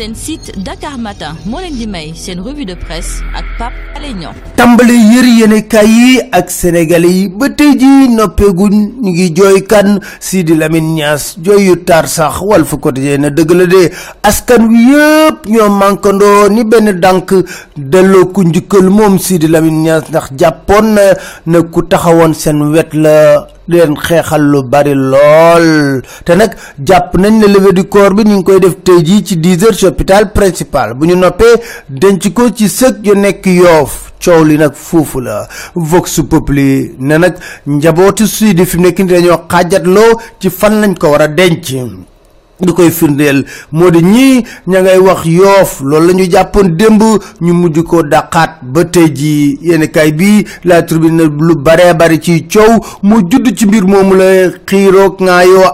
seen site Dakar Matin moo leen di may seen revue de presse ak Pape Alé Niang. Tàmbali yër yéenekaay yi ak sénégalais yi ba tey ji noppeeguñ ñu ngi jooy kan? Sidi Lamine Niass jooy yu tar sax Walf Quotidien na dëgg la de. Askan wi yëpp ñoo mànkandoo ni benn dànk delloo ku njukkal moom Sidi Lamine Niass ndax jàppoon na ku taxawoon seen wet la leen xeexal lu bari lool. Te nag jàpp nañ ne levée du corps bi ñu ngi koy def tey jii ci 10 heures ci hôpital principal. Bu ñu noppee denc ko ci sëg yu nekk yoof. Coow li nag foofu la. Vox populi ne nag njabootu Sidi fi mu nekk ni dañoo xaajatloo ci fan lañ ko war a denc di koy firndeel. Moo di ñii ña ngay wax yoof loolu la ñu jàppoon démb ñu mujj ko dàqaat ba tey ji yenn kay bi la tribune lu baree bari ci coow mu judd ci mbir moomu la xiiroog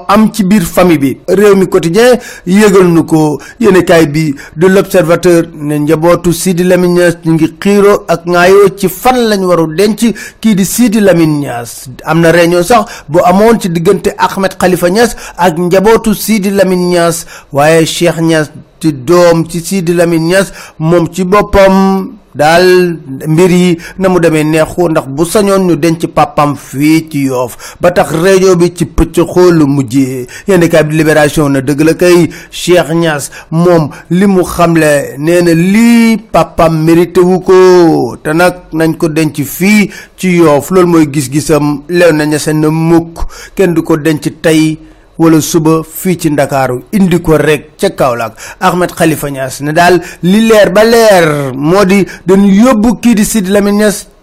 am ci biir famille bi. Réew mi quotidien yëgal nu ko. Yenn kay bi de l'observateur ne njabootu Sidi Lamine Niass ñu ngi xiiroo ak ngaa yoo ci fan lañ waru denc kii di Sidi Lamine Niass. Am na sax bu amoon ci diggante Ahmed Khalifa Niass ak njabootu Sidi Lamine Niass waaye Cheikh Niass ci doom ci Sidi Lamine moom ci boppam daal mbir yi na mu demee neexu ndax bu sañoon ñu denc papam fii ci yoof ba tax réunion bi ci pëcc xoolu mujjee. Yenn kaay bi libération na dëgg la kay Cheikh Niass moom li mu xamle nee na lii papam mérité wu ko te nag nañ ko denc fii ci yoof loolu mooy gis-gisam lew na ñasen na mukk kenn du ko denc tey wala suba fii ci ndakaaru indi ko rek ca Kaolack. Ahmed Khalifa Niass ne daal li leer ba leer di dañu yóbbu di Sidi Lamine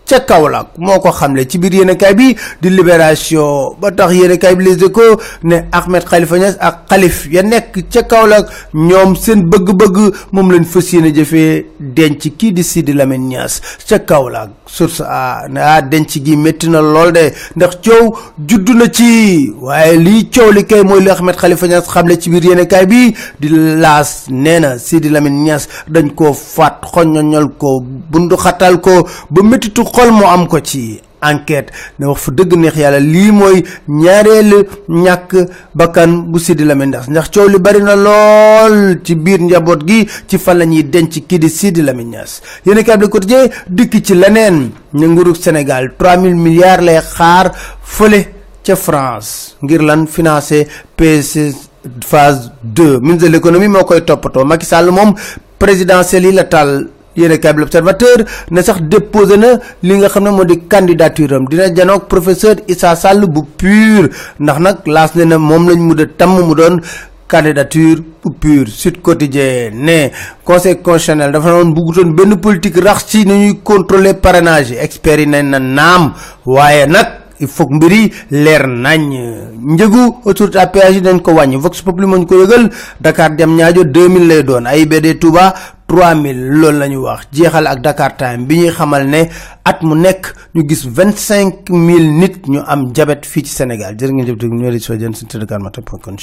ca Kaolack. Moo ko xamle ci biir yéenekaay bi di libération. Ba tax yéenekaay bi Les Échos ne Ahmed Khalifa Niass ak xalif ya nekk ca Kaolack ñoom seen bëgg-bëgg moom lañ fas yéene jëfee denc kii di Sidi Lamine Niass ca Kaolack. Source a ne ah denc gi métti na lool de ndax coow juddu na ci. Waaye lii coow li kay mooy li Ahmed Khalifa Niass xamle ci biir yéenekaay bi di laas nee na Sidi Lamine Niass dañ koo faat xoñoñol ko bundu xatal ko ba méttitu xol moo am ko ci enquête ne wax fa dëgg neex yàlla lii mooy ñaareelu ñàkk bakkan bu Sidi Lamine Niass ndax coow li bari na lool ci biir njaboot gi ci fan la ñuy denc kii di Sidi Lamine Niass yéen a Le Quotidien dikk ci leneen ñu nguurug Sénégal 3000 milliards lay xaar fële ca France ngir lan financer PSE phase 2 ministre de l'économie moo koy toppatoo Macky Sall moom présidentielle yi la taal. Yéen kay l'observateur ne sax déposé na li nga xam ne moo di candidature am. Dina janoog professeur Issa Sall bu pur. Ndax nag laas ne na moom lañ mu de tamm mu doon candidature bu pur. Sud Quotidien ne conseil constitutionnel dafa noon buggutoon benn politique rax ci ñuy contrôler parrainage yi. Experts yi na naam. Waaye nag il faut mbir yi leer nañ. Njëgu autoroute à péage dañ ko wàññi. Vox Populi moo ñu ko yëgal. Dakar jam ñaajo 2000 lay doon. AIBD Touba 3000 loolu la ñu wax jeexal ak Dakar Time bi ñuy xamal ne at mu nekk ñu gis 25000 nit ñu am jabet fii ci Sénégal jërë ngeen jëf ñoo soo jën suñu Dakar Matin point com